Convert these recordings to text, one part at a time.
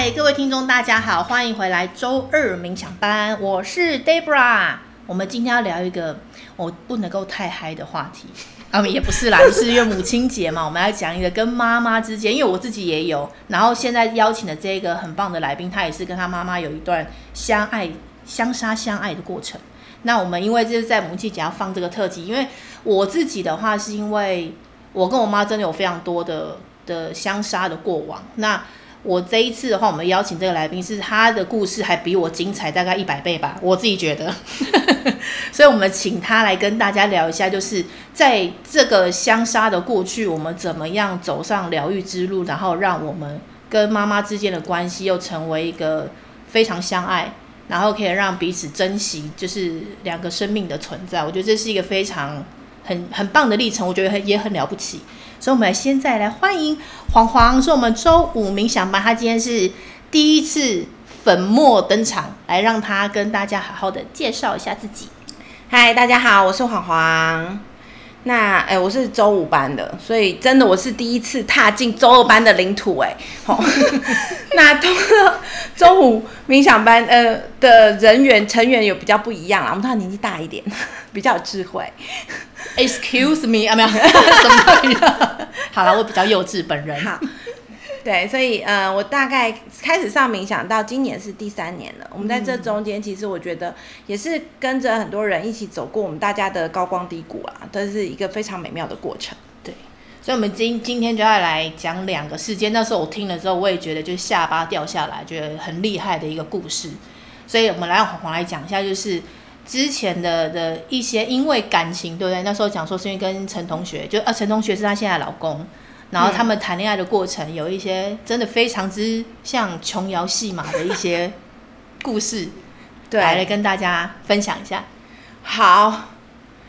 嗨，各位听众，大家好，欢迎回来周二冥想班，我是 Debra。我们今天要聊一个我不能够太嗨的话题啊，也不是啦，就是因为母亲节嘛，我们要讲一个跟妈妈之间，因为我自己也有，然后现在邀请的这个很棒的来宾，他也是跟他妈妈有一段相爱、相杀相爱的过程。那我们因为就是在母亲节要放这个特辑，因为我自己的话是因为我跟我妈真的有非常多的的相杀的过往，那。我这一次的话，我们邀请这个来宾是他的故事还比我精彩大概一百倍吧，我自己觉得。所以，我们请他来跟大家聊一下，就是在这个相杀的过去，我们怎么样走上疗愈之路，然后让我们跟妈妈之间的关系又成为一个非常相爱，然后可以让彼此珍惜，就是两个生命的存在。我觉得这是一个非常很很棒的历程，我觉得很也很了不起。所以，我们现在来欢迎黄黄，是我们周五冥想班。他今天是第一次粉墨登场，来让他跟大家好好的介绍一下自己。嗨，大家好，我是黄黄。那哎，我是周五班的，所以真的我是第一次踏进周二班的领土哎。好，那通了周五冥想班呃的人员成员有比较不一样啦，我们通常年纪大一点，比较有智慧。Excuse me 啊，没有，什么 好了，我比较幼稚，本人。好，对，所以呃，我大概开始上冥想到今年是第三年了。我们在这中间，其实我觉得也是跟着很多人一起走过我们大家的高光低谷啊，都是一个非常美妙的过程。对，所以，我们今今天就要来讲两个事件。那时候我听了之后，我也觉得就是下巴掉下来，觉得很厉害的一个故事。所以我们来让黄黄来讲一下，就是。之前的的一些因为感情，对不对？那时候讲说是因为跟陈同学，就啊陈同学是她现在的老公，然后他们谈恋爱的过程有一些真的非常之像琼瑶戏码的一些故事，对，来跟大家分享一下。好，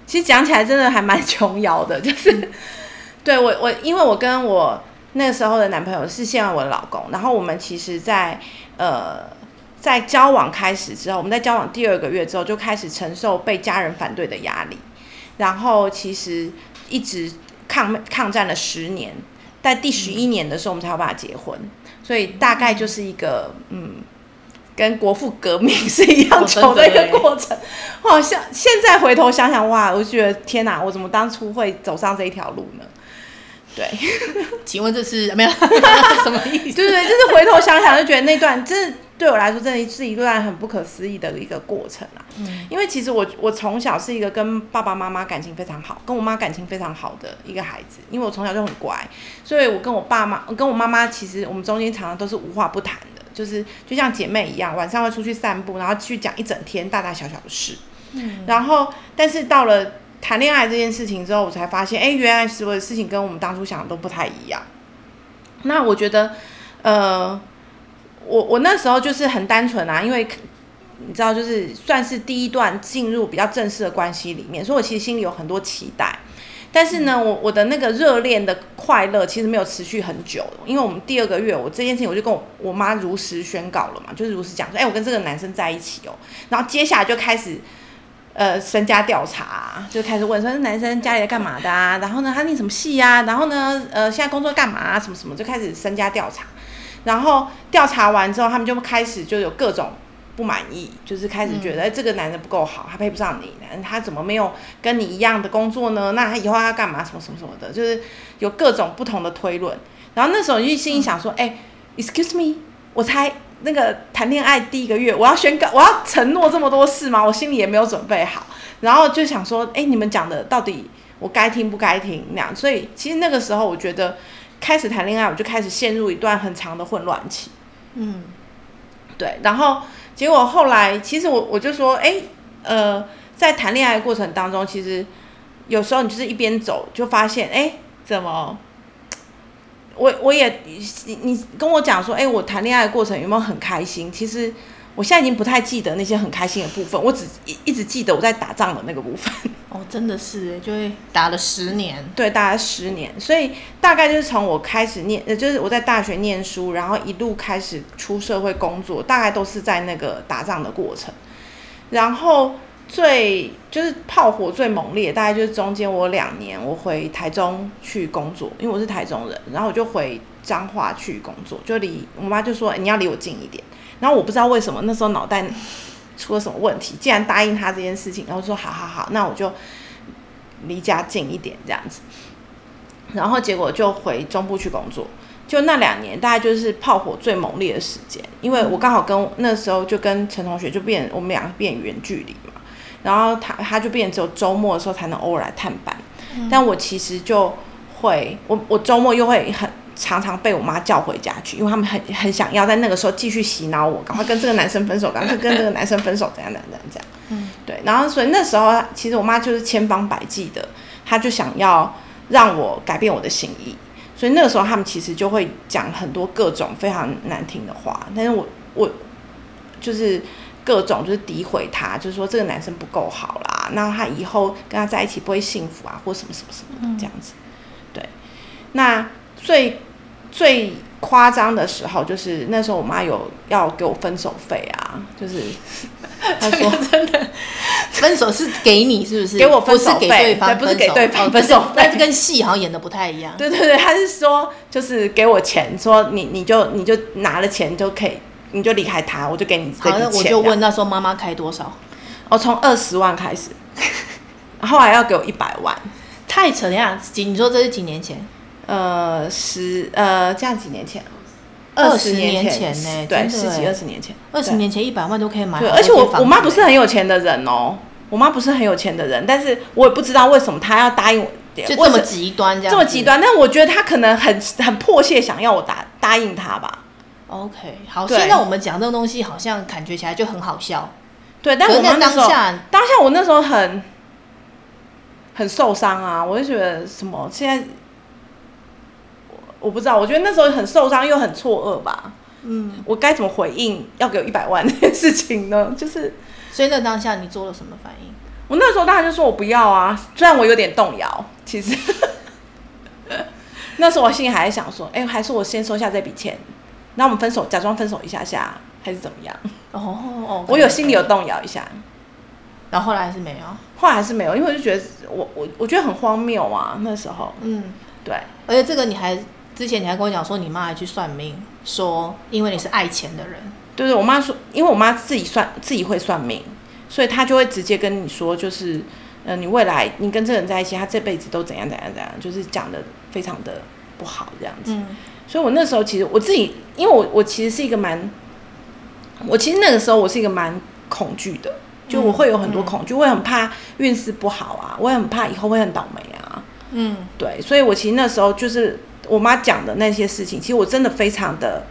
其实讲起来真的还蛮琼瑶的，就是、嗯、对我我因为我跟我那个时候的男朋友是现在我的老公，然后我们其实在呃。在交往开始之后，我们在交往第二个月之后就开始承受被家人反对的压力，然后其实一直抗抗战了十年，在第十一年的时候我们才有办法结婚，所以大概就是一个嗯，跟国父革命 是一样久的一个过程。好像现在回头想想，哇，我就觉得天哪，我怎么当初会走上这一条路呢？对，请问这是没有 什么意思？对对，就是回头想想就觉得那段真的。对我来说，真的是一段很不可思议的一个过程啊！嗯，因为其实我我从小是一个跟爸爸妈妈感情非常好，跟我妈感情非常好的一个孩子。因为我从小就很乖，所以我跟我爸妈，我跟我妈妈，其实我们中间常常都是无话不谈的，就是就像姐妹一样，晚上会出去散步，然后去讲一整天大大小小的事。嗯，然后但是到了谈恋爱这件事情之后，我才发现，哎，原来所有的事情跟我们当初想的都不太一样。那我觉得，呃。我我那时候就是很单纯啊，因为你知道，就是算是第一段进入比较正式的关系里面，所以我其实心里有很多期待。但是呢，我我的那个热恋的快乐其实没有持续很久，因为我们第二个月，我这件事情我就跟我我妈如实宣告了嘛，就是如实讲说，哎，我跟这个男生在一起哦。然后接下来就开始呃身家调查，就开始问说，这男生家里在干嘛的啊？然后呢，他念什么系呀？然后呢，呃，现在工作干嘛啊？什么什么，就开始身家调查。然后调查完之后，他们就开始就有各种不满意，就是开始觉得，哎，这个男人不够好，他配不上你，他怎么没有跟你一样的工作呢？那他以后要干嘛？什么什么什么的，就是有各种不同的推论。然后那时候就心里想说，哎，excuse me，我猜那个谈恋爱第一个月，我要宣告，我要承诺这么多事吗？我心里也没有准备好。然后就想说，哎，你们讲的到底我该听不该听那样？所以其实那个时候我觉得。开始谈恋爱，我就开始陷入一段很长的混乱期。嗯，对。然后结果后来，其实我我就说，哎，呃，在谈恋爱的过程当中，其实有时候你就是一边走，就发现，哎，怎么？我我也你你跟我讲说，哎，我谈恋爱的过程有没有很开心？其实。我现在已经不太记得那些很开心的部分，我只一一直记得我在打仗的那个部分。哦，真的是哎，就会打了十年。对，打了十年，所以大概就是从我开始念，呃，就是我在大学念书，然后一路开始出社会工作，大概都是在那个打仗的过程。然后最就是炮火最猛烈，大概就是中间我两年我回台中去工作，因为我是台中人，然后我就回彰化去工作，就离我妈就说、欸、你要离我近一点，然后我不知道为什么那时候脑袋出了什么问题，既然答应他这件事情，然后说好好好，那我就离家近一点这样子，然后结果就回中部去工作。就那两年，大概就是炮火最猛烈的时间，因为我刚好跟那时候就跟陈同学就变，我们两个变远距离嘛，然后他他就变只有周末的时候才能偶尔来探班，但我其实就会，我我周末又会很常常被我妈叫回家去，因为他们很很想要在那个时候继续洗脑我，赶快跟这个男生分手，赶快跟这个男生分手，怎样怎样怎样，嗯，对，然后所以那时候其实我妈就是千方百计的，她就想要让我改变我的心意。所以那个时候，他们其实就会讲很多各种非常难听的话，但是我我就是各种就是诋毁他，就是说这个男生不够好啦，那他以后跟他在一起不会幸福啊，或什么什么什么的这样子。对，那最最。夸张的时候，就是那时候我妈有要给我分手费啊，就是她说 真的，分手是给你是不是？给我分手费，对，不是给对方分手，但是跟戏好像演的不太一样。对对对，她是说就是给我钱，说你你就你就拿了钱就可以，你就离开他，我就给你这笔钱。好，我就问那时候妈妈开多少？我从二十万开始，后来要给我一百万，太扯了呀！几？你说这是几年前？呃，十呃，这样几年前，二十年前呢、欸？对，十几二十年前，二十年前一百万都可以买。对，而且我我妈不是很有钱的人哦，我妈不是很有钱的人，但是我也不知道为什么她要答应我，就这么极端这样，这么极端。但我觉得她可能很很迫切想要我答答应她吧。OK，好，现在我们讲这个东西好像感觉起来就很好笑。对，但我妈当下当下我那时候很很受伤啊，我就觉得什么现在。我不知道，我觉得那时候很受伤又很错愕吧。嗯，我该怎么回应要给我一百万 这件事情呢？就是，所以那当下你做了什么反应？我那时候当然就说我不要啊，虽然我有点动摇，其实 那时候我心里还在想说，哎、欸，还是我先收下这笔钱，那我们分手，假装分手一下下，还是怎么样？哦哦，我有心里有动摇一下，然后后来还是没有，后来还是没有，因为我就觉得我我我觉得很荒谬啊，那时候，嗯，对，而且这个你还。之前你还跟我讲说，你妈还去算命，说因为你是爱钱的人。对对，我妈说，因为我妈自己算自己会算命，所以她就会直接跟你说，就是，嗯、呃，你未来你跟这个人在一起，他这辈子都怎样怎样怎样，就是讲的非常的不好这样子。嗯、所以我那时候其实我自己，因为我我其实是一个蛮，我其实那个时候我是一个蛮恐惧的，就我会有很多恐惧，我、嗯、会很怕运势不好啊，我也很怕以后会很倒霉啊。嗯，对，所以我其实那时候就是。我妈讲的那些事情，其实我真的非常的，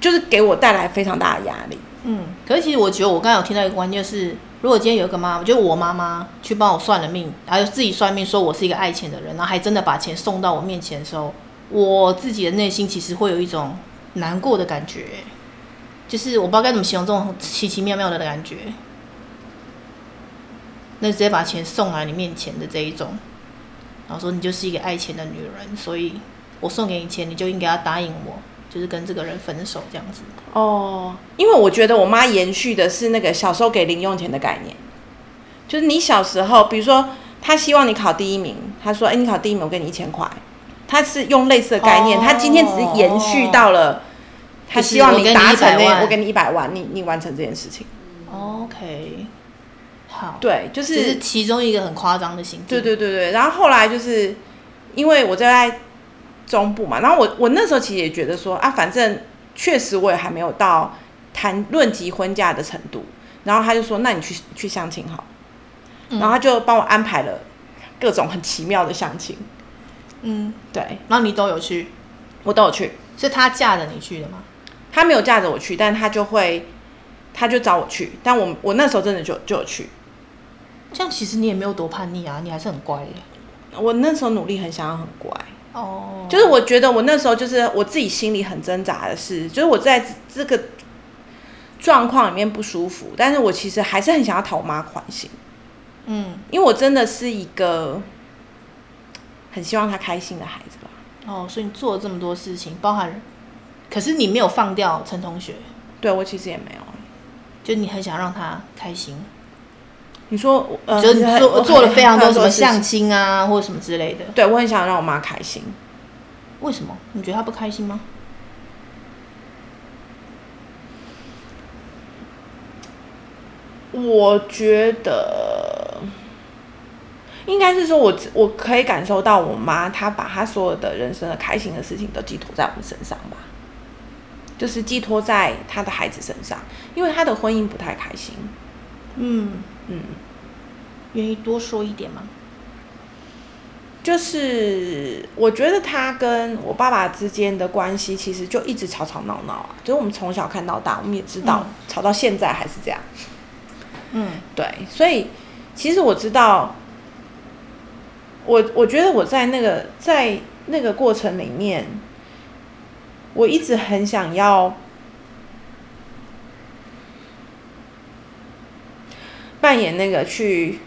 就是给我带来非常大的压力。嗯，可是其实我觉得我刚刚有听到一个观念是，如果今天有一个妈妈，就我妈妈去帮我算了命，然后自己算命说我是一个爱钱的人，然后还真的把钱送到我面前的时候，我自己的内心其实会有一种难过的感觉，就是我不知道该怎么形容这种奇奇妙妙的感觉。那直接把钱送来你面前的这一种，然后说你就是一个爱钱的女人，所以。我送给你钱，你就应该要答应我，就是跟这个人分手这样子。哦，因为我觉得我妈延续的是那个小时候给零用钱的概念，就是你小时候，比如说她希望你考第一名，她说：“哎，你考第一名，我给你一千块。”她是用类似的概念，她、哦、今天只是延续到了，她希望你达成那，我给你一百万，你你完成这件事情。OK，好，对，就是是其中一个很夸张的行径。对对对对，然后后来就是因为我在。中部嘛，然后我我那时候其实也觉得说啊，反正确实我也还没有到谈论及婚嫁的程度，然后他就说，那你去去相亲好，然后他就帮我安排了各种很奇妙的相亲，嗯，对，然后你都有去，我都有去，是他架着你去的吗？他没有架着我去，但他就会，他就找我去，但我我那时候真的就就有去，这样其实你也没有多叛逆啊，你还是很乖耶，我那时候努力很想要很乖。哦，就是我觉得我那时候就是我自己心里很挣扎的是，就是我在这个状况里面不舒服，但是我其实还是很想要讨我妈欢心，嗯，因为我真的是一个很希望她开心的孩子吧。哦，所以你做了这么多事情，包含，可是你没有放掉陈同学，对，我其实也没有，就你很想让他开心。你说，呃，就做做了非常多什么相亲啊，或者什么之类的。对，我很想让我妈开心。为什么？你觉得她不开心吗？我觉得应该是说我，我我可以感受到我妈，她把她所有的人生的开心的事情都寄托在我们身上吧，就是寄托在她的孩子身上，因为她的婚姻不太开心。嗯嗯，愿意多说一点吗？就是我觉得他跟我爸爸之间的关系，其实就一直吵吵闹闹啊。就是我们从小看到大，我们也知道，吵到现在还是这样。嗯，对，所以其实我知道，我我觉得我在那个在那个过程里面，我一直很想要扮演那个去。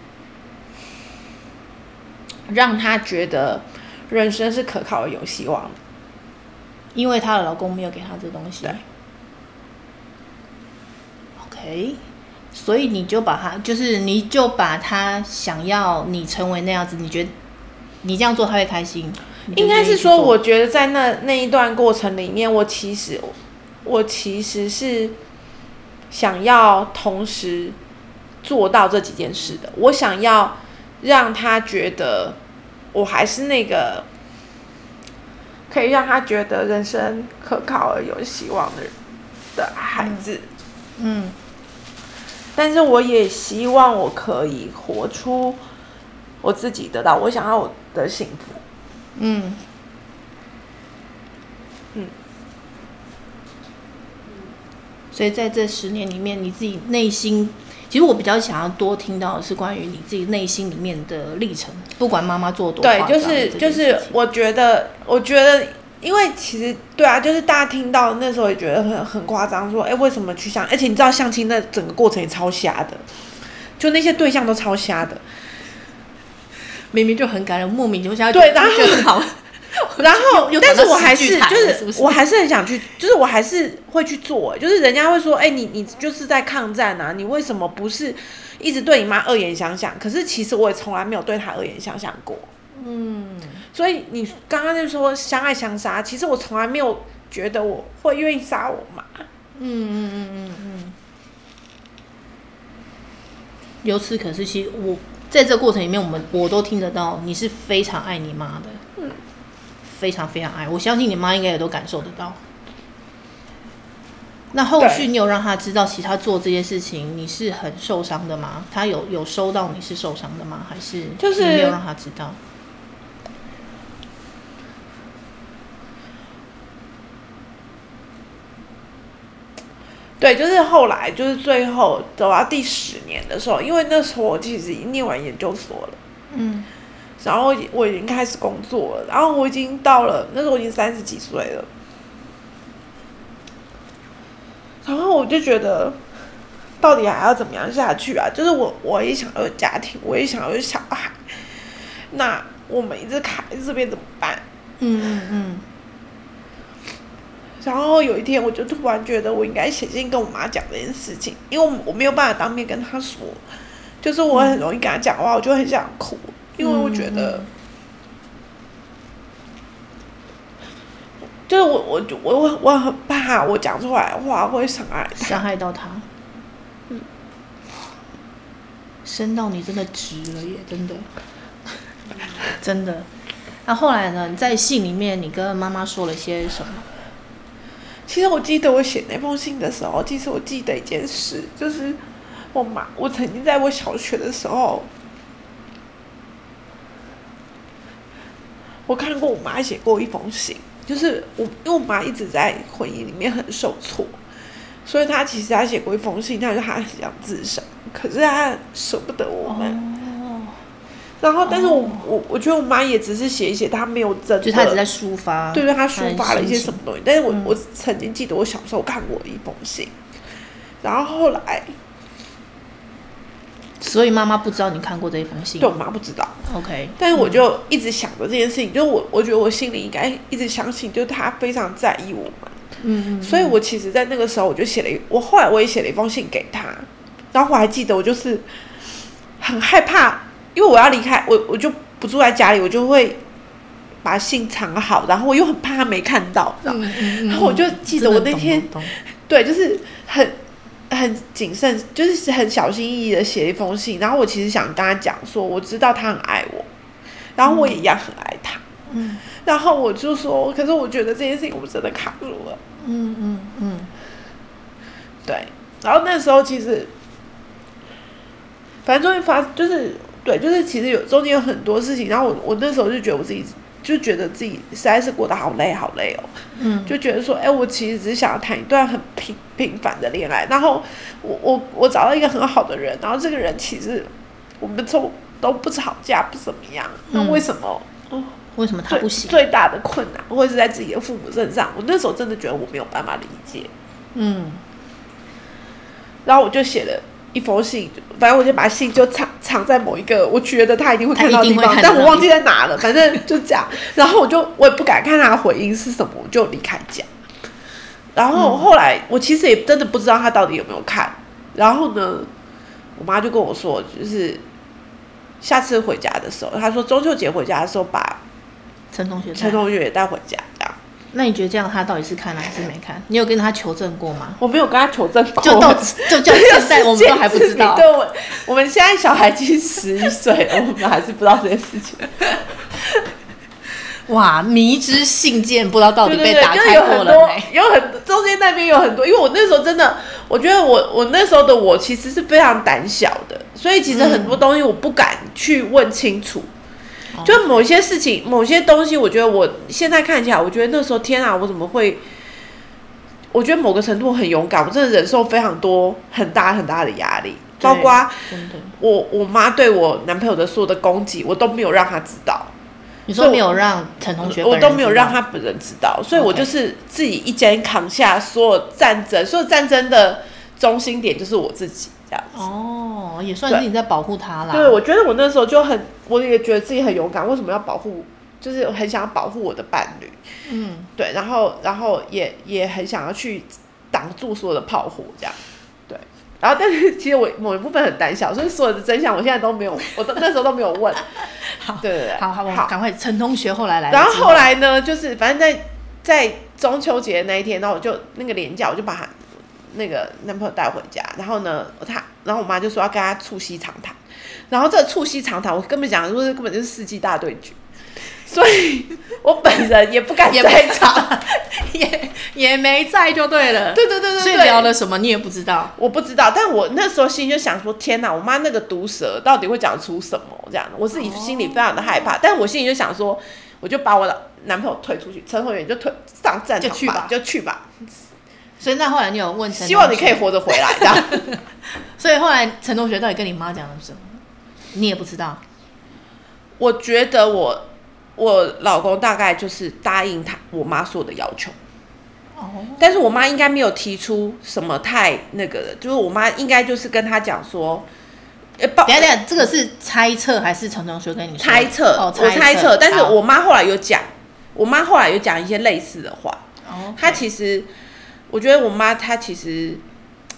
让她觉得人生是可靠的、有希望的，因为她的老公没有给她这东西。对。OK，所以你就把她，就是你就把她想要你成为那样子，你觉得你这样做她会开心？应该是说，我觉得在那那一段过程里面，我其实我其实是想要同时做到这几件事的。我想要让他觉得。我还是那个可以让他觉得人生可靠而有希望的人的孩子，嗯，嗯，但是我也希望我可以活出我自己，得到我想要的幸福，嗯，嗯，所以在这十年里面，你自己内心。其实我比较想要多听到的是关于你自己内心里面的历程，不管妈妈做多对，就是就是，我觉得我觉得，因为其实对啊，就是大家听到那时候也觉得很很夸张，说哎，为什么去相？而且你知道相亲的整个过程也超瞎的，就那些对象都超瞎的，明明就很感人，莫名就瞎，对，然后。然后，但是我还是就是，我还是很想去，就是我还是会去做。就是人家会说，哎，你你就是在抗战啊，你为什么不是一直对你妈恶言相向？可是其实我也从来没有对她恶言相向过。嗯，所以你刚刚就说相爱相杀，其实我从来没有觉得我会愿意杀我妈。嗯嗯嗯嗯嗯。由此可是，其实我在这个过程里面，我们我都听得到，你是非常爱你妈的。嗯。非常非常爱，我相信你妈应该也都感受得到。那后续你有让她知道，其实她做这些事情你是很受伤的吗？她有有收到你是受伤的吗？还是就是没有让她知道？对，就是后来就是最后走到第十年的时候，因为那时候我其实已经念完研究所了，嗯。然后我已经开始工作了，然后我已经到了那时候我已经三十几岁了，然后我就觉得，到底还要怎么样下去啊？就是我我也想要有家庭，我也想要有小孩，那我们一直卡在这边怎么办？嗯嗯嗯。然后有一天，我就突然觉得我应该写信跟我妈讲这件事情，因为我我没有办法当面跟她说，就是我很容易跟她讲话，我就很想哭。因为我觉得，嗯、就是我我我我我很怕我讲出来的话会伤害伤害到他，嗯，生到你真的值了耶，真的，真的。那后来呢？你在信里面，你跟妈妈说了些什么？其实我记得我写那封信的时候，其实我记得一件事，就是我妈，我曾经在我小学的时候。我看过我妈写过一封信，就是我因为我妈一直在婚姻里面很受挫，所以她其实她写过一封信，她说她很想自杀，可是她舍不得我们。哦。然后，但是我我我觉得我妈也只是写一写，她没有真的，就她一直在抒发，对对，她抒发了一些什么东西。但是我我曾经记得我小时候看过一封信，然后后来。所以妈妈不知道你看过这一封信。对，我妈不知道。OK，但是我就一直想着这件事情，嗯、就我我觉得我心里应该一直相信，就是她非常在意我们。嗯，嗯，所以我其实，在那个时候，我就写了一，我后来我也写了一封信给她，然后我还记得，我就是很害怕，因为我要离开，我我就不住在家里，我就会把信藏好，然后我又很怕他没看到，嗯嗯嗯、然后我就记得我那天，对，就是很很谨慎，就是很小心翼翼的写一封信，然后我其实想跟他讲说，我知道他很爱我，然后我也一样很爱他，嗯，然后我就说，可是我觉得这件事情我真的卡住了，嗯嗯嗯，对，然后那时候其实。反正终于发，就是对，就是其实有中间有很多事情，然后我我那时候就觉得我自己就觉得自己实在是过得好累好累哦，嗯，就觉得说，哎，我其实只是想要谈一段很平平凡的恋爱，然后我我我找到一个很好的人，然后这个人其实我们从都不吵架不怎么样，那为什么？哦，为什么他不行？最大的困难会是在自己的父母身上，我那时候真的觉得我没有办法理解，嗯，然后我就写了。一封信，反正我就把信就藏藏在某一个我觉得他一定会看到的地方，但我忘记在哪了。反正就这样，然后我就我也不敢看他的回应是什么，我就离开家。然后后来我其实也真的不知道他到底有没有看。然后呢，我妈就跟我说，就是下次回家的时候，她说中秋节回家的时候把陈同学陈同学也带回家。那你觉得这样他到底是看了还是没看？你有跟他求证过吗？我没有跟他求证过，就到就就现在 我们都还不知道。对，我我们现在小孩已经十一岁了，我们还是不知道这件事情。哇，迷之信件不知道到底被打开过了没？有很中间那边有很多，因为我那时候真的，我觉得我我那时候的我其实是非常胆小的，所以其实很多东西我不敢去问清楚。就某些事情，某些东西，我觉得我现在看起来，我觉得那时候天啊，我怎么会？我觉得某个程度很勇敢，我真的忍受非常多很大很大的压力，包括我我妈对我男朋友的所有的攻击，我都没有让他知道。你说没有让陈同学，我都没有让他本人知道，所以我就是自己一肩扛下所有战争，所有战争的中心点就是我自己。哦，也算是你在保护他啦。对，我觉得我那时候就很，我也觉得自己很勇敢。为什么要保护？就是很想要保护我的伴侣。嗯，对，然后，然后也也很想要去挡住所有的炮火，这样。对，然后，但是 其实我某一部分很胆小，所以所有的真相我现在都没有，我都那时候都没有问。好，对对对，好好好，赶快。陈同学后来来，然后后来呢，就是反正在在中秋节那一天，然后我就那个连假，我就把他。那个男朋友带回家，然后呢，他，然后我妈就说要跟他促膝长谈，然后这促膝长谈，我根本讲说根本就是世纪大对决，所以 我本人也不敢在场，也 也没在就对了，对对对对，所以聊了什么你也不知道，我不知道，但我那时候心里就想说，天哪，我妈那个毒舌到底会讲出什么？这样，我自己心里非常的害怕，哦、但我心里就想说，我就把我的男朋友推出去，陈宏远就推上战场吧，就去吧，就去吧。所以那后来你有问陈？希望你可以活着回来，这样。所以后来陈同学到底跟你妈讲了什么？你也不知道。我觉得我我老公大概就是答应他我妈所有的要求。哦。但是我妈应该没有提出什么太那个的，就是我妈应该就是跟他讲说，欸、等下等下，这个是猜测还是陈同学跟你说？猜测，哦、猜测，我猜测。但是我妈后来有讲，我妈后来有讲一些类似的话。哦。她其实。我觉得我妈她其实，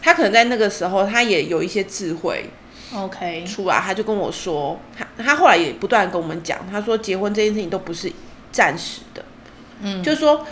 她可能在那个时候，她也有一些智慧，OK，出来，她就跟我说，她她后来也不断跟我们讲，她说结婚这件事情都不是暂时的，嗯，就是说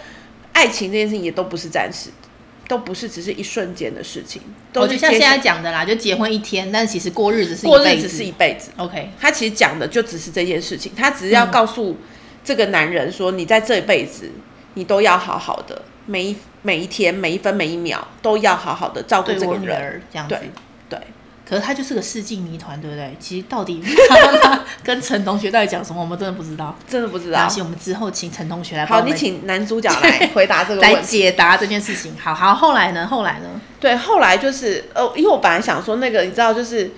爱情这件事情也都不是暂时的，都不是只是一瞬间的事情，都是就像现在讲的啦，就结婚一天，但其实过日子是一过日子是一辈子，OK，她其实讲的就只是这件事情，她只是要告诉这个男人说，你在这一辈子，你都要好好的。每一每一天每一分每一秒都要好好的照顾这个人，这样子。对，对。可是他就是个世纪谜团，对不对？其实到底他跟陈同学到底讲什么，我们真的不知道，真的不知道。而且我们之后请陈同学来。好，你请男主角来回答这个 问题，来解答这件事情。好好，后来呢？后来呢？对，后来就是呃，因为我本来想说那个，你知道，就是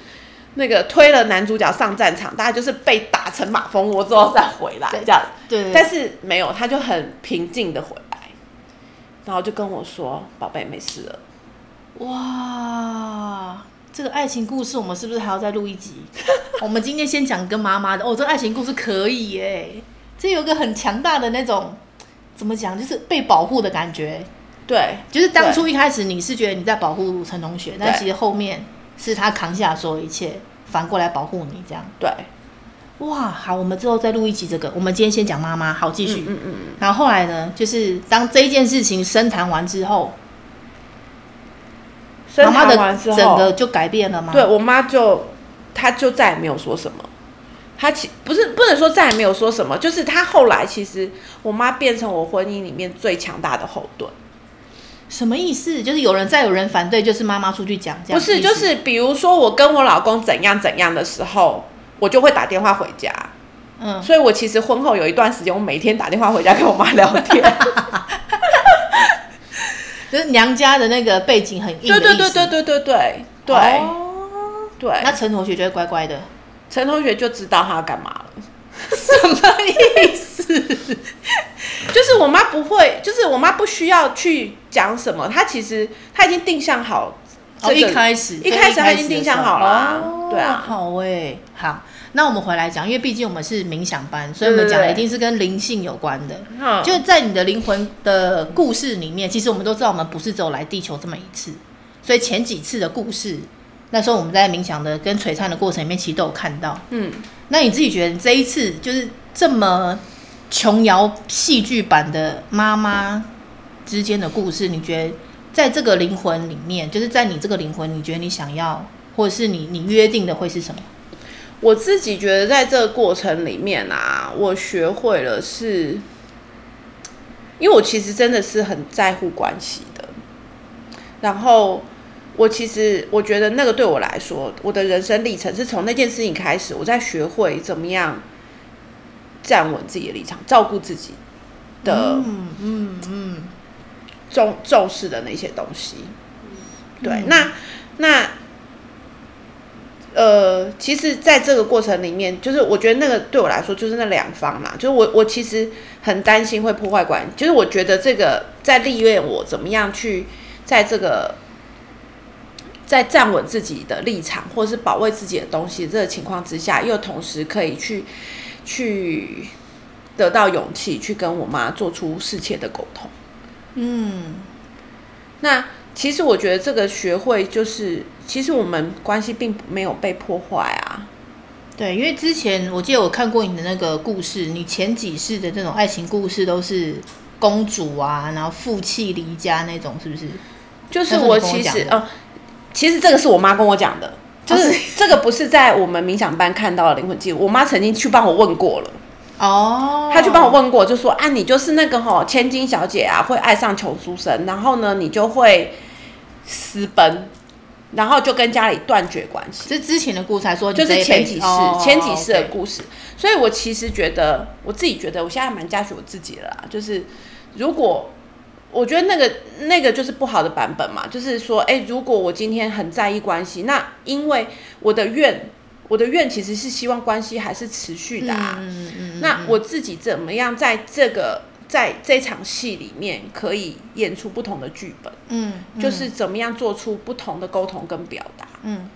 那个推了男主角上战场，大家就是被打成马蜂窝之后再回来这样。对，对，但是没有，他就很平静的回来。然后就跟我说：“宝贝，没事了。”哇，这个爱情故事我们是不是还要再录一集？我们今天先讲跟妈妈的哦，这个爱情故事可以耶，这有个很强大的那种怎么讲，就是被保护的感觉。对，就是当初一开始你是觉得你在保护陈同学，但其实后面是他扛下所有一切，反过来保护你，这样。对。哇，好，我们之后再录一集这个。我们今天先讲妈妈，好，继续。嗯嗯，嗯。然后后来呢，就是当这一件事情深谈完之后，妈妈的整个就改变了吗？对，我妈就，她就再也没有说什么。她其不是不能说再也没有说什么，就是她后来其实我妈变成我婚姻里面最强大的后盾。什么意思？就是有人再有人反对，就是妈妈出去讲这样。不是，就是比如说我跟我老公怎样怎样的时候，我就会打电话回家。嗯，所以我其实婚后有一段时间，我每天打电话回家跟我妈聊天。就是娘家的那个背景很硬。对对对对对对对对。哦，对。那陈同学就会乖乖的，陈同学就知道他要干嘛了。什么意思？就是我妈不会，就是我妈不需要去讲什么，她其实她已经定向好。哦，一开始一开始她已经定向好了。哦，对啊，好哎，好。那我们回来讲，因为毕竟我们是冥想班，所以我们讲的一定是跟灵性有关的。嗯，就在你的灵魂的故事里面，其实我们都知道，我们不是只有来地球这么一次，所以前几次的故事，那时候我们在冥想的跟璀璨的过程里面，其实都有看到。嗯，那你自己觉得这一次就是这么琼瑶戏剧版的妈妈之间的故事，你觉得在这个灵魂里面，就是在你这个灵魂，你觉得你想要，或者是你你约定的会是什么？我自己觉得，在这个过程里面啊，我学会了是，因为我其实真的是很在乎关系的。然后，我其实我觉得那个对我来说，我的人生历程是从那件事情开始，我在学会怎么样站稳自己的立场，照顾自己的，嗯嗯嗯，重重视的那些东西。对，那那。呃，其实，在这个过程里面，就是我觉得那个对我来说，就是那两方嘛，就是我我其实很担心会破坏关系，就是我觉得这个在历练我怎么样去在这个在站稳自己的立场，或者是保卫自己的东西这个情况之下，又同时可以去去得到勇气，去跟我妈做出适切的沟通。嗯，那。其实我觉得这个学会就是，其实我们关系并没有被破坏啊。对，因为之前我记得我看过你的那个故事，你前几世的这种爱情故事都是公主啊，然后负气离家那种，是不是？就是我其实，呃，其实这个是我妈跟我讲的，就是这个不是在我们冥想班看到的灵魂记录，我妈曾经去帮我问过了。哦，她去帮我问过，就说啊，你就是那个吼千金小姐啊，会爱上穷书生，然后呢，你就会私奔，然后就跟家里断绝关系。这之前的故事还说，就是前几世、哦、前几世的故事。Okay. 所以我其实觉得，我自己觉得，我现在蛮嘉许我自己的啦。就是如果我觉得那个那个就是不好的版本嘛，就是说，哎、欸，如果我今天很在意关系，那因为我的愿。我的愿其实是希望关系还是持续的啊。嗯嗯嗯、那我自己怎么样在这个在这场戏里面可以演出不同的剧本？嗯，嗯，就是怎么样做出不同的沟通跟表达？嗯，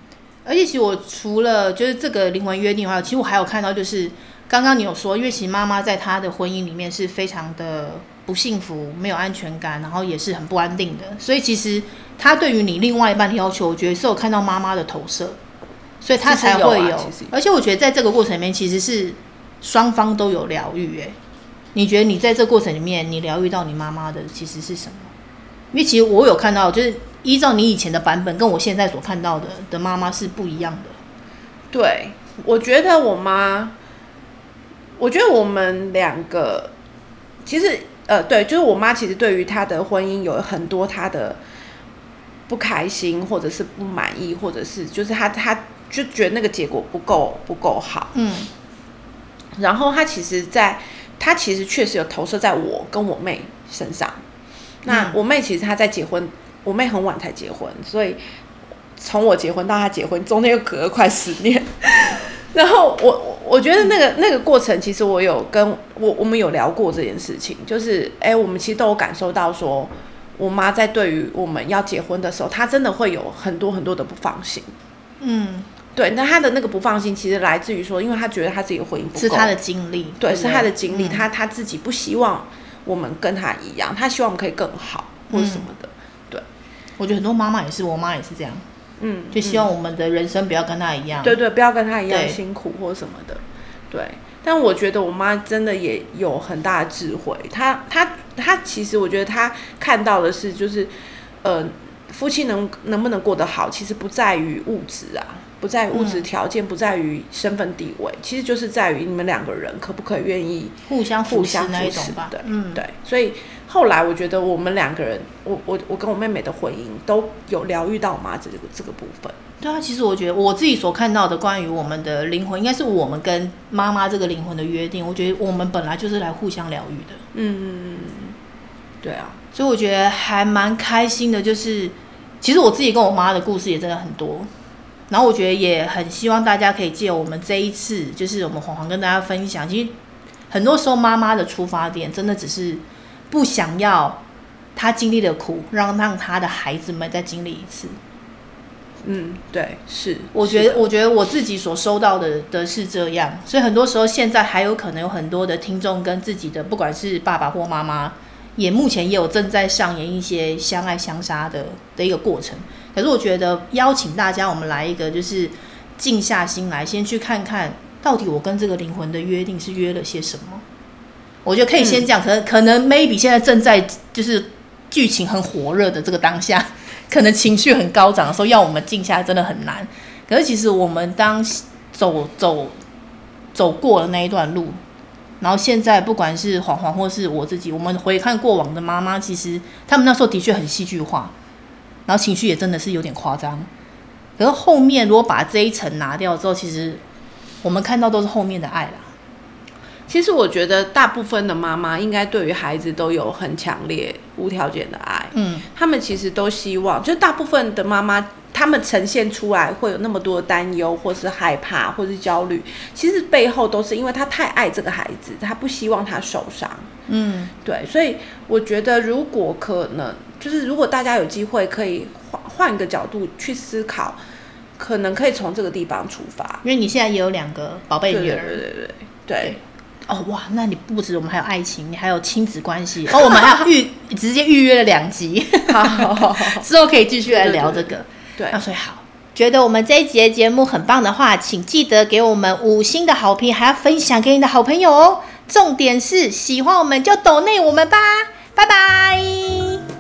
而且其实我除了就是这个灵魂约定的话，其实我还有看到就是刚刚你有说，因为其实妈妈在她的婚姻里面是非常的不幸福、没有安全感，然后也是很不安定的。所以其实他对于你另外一半的要求，我觉得是有看到妈妈的投射。所以他才会有，有啊、而且我觉得在这个过程里面，其实是双方都有疗愈。哎，你觉得你在这个过程里面，你疗愈到你妈妈的其实是什么？因为其实我有看到，就是依照你以前的版本，跟我现在所看到的的妈妈是不一样的。对，我觉得我妈，我觉得我们两个，其实呃，对，就是我妈，其实对于她的婚姻有很多她的不开心，或者是不满意，或者是就是她她。就觉得那个结果不够不够好，嗯，然后她其实在，在他其实确实有投射在我跟我妹身上。那我妹其实她在结婚，我妹很晚才结婚，所以从我结婚到她结婚中间又隔了快十年。然后我我觉得那个那个过程，其实我有跟我我们有聊过这件事情，就是哎，我们其实都有感受到说，我妈在对于我们要结婚的时候，她真的会有很多很多的不放心，嗯。对，那她的那个不放心，其实来自于说，因为她觉得她自己的婚姻是她的经历，对，是她的经历，她她自己不希望我们跟她一样，她希望我们可以更好或者什么的。对，我觉得很多妈妈也是，我妈也是这样。嗯，就希望我们的人生不要跟他一样，对对，不要跟他一样辛苦或什么的，对。但我觉得我妈真的也有很大的智慧，她她她其实我觉得她看到的是就是，呃，夫妻能能不能过得好，其实不在于物质啊，不在于物质条件，嗯、不在于身份地位，其实就是在于你们两个人可不可以愿意互相互相那一种吧。对，嗯，对。所以后来我觉得我们两个人，我我我跟我妹妹的婚姻都有疗愈到我妈这个这个部分。对啊，其实我觉得我自己所看到的关于我们的灵魂，应该是我们跟妈妈这个灵魂的约定。我觉得我们本来就是来互相疗愈的。嗯嗯嗯，对啊，所以我觉得还蛮开心的。就是其实我自己跟我妈的故事也真的很多，然后我觉得也很希望大家可以借我们这一次，就是我们黄黄跟大家分享。其实很多时候妈妈的出发点真的只是不想要他经历的苦，让让他的孩子们再经历一次。嗯，对，是，我觉得，我觉得我自己所收到的的是这样，所以很多时候现在还有可能有很多的听众跟自己的不管是爸爸或妈妈，也目前也有正在上演一些相爱相杀的的一个过程。可是我觉得邀请大家，我们来一个就是静下心来，先去看看到底我跟这个灵魂的约定是约了些什么。我觉得可以先讲，可能可能 maybe 现在正在就是剧情很火热的这个当下。可能情绪很高涨的时候，要我们静下来真的很难。可是其实我们当走走走过了那一段路，然后现在不管是黄黄或是我自己，我们回看过往的妈妈，其实他们那时候的确很戏剧化，然后情绪也真的是有点夸张。可是后面如果把这一层拿掉之后，其实我们看到都是后面的爱啦。其实我觉得大部分的妈妈应该对于孩子都有很强烈无条件的爱。嗯，他们其实都希望，就大部分的妈妈，他们呈现出来会有那么多的担忧，或是害怕，或是焦虑，其实背后都是因为他太爱这个孩子，他不希望他受伤。嗯，对，所以我觉得如果可能，就是如果大家有机会可以换换一个角度去思考，可能可以从这个地方出发。因为你现在也有两个宝贝女儿，对对对对对。对哦哇，那你不止我们还有爱情，你还有亲子关系哦。我们还要预 直接预约了两集，好好好好 之后可以继续来聊这个。对，那所以好，觉得我们这一集的节目很棒的话，请记得给我们五星的好评，还要分享给你的好朋友哦。重点是喜欢我们就抖内我们吧，拜拜。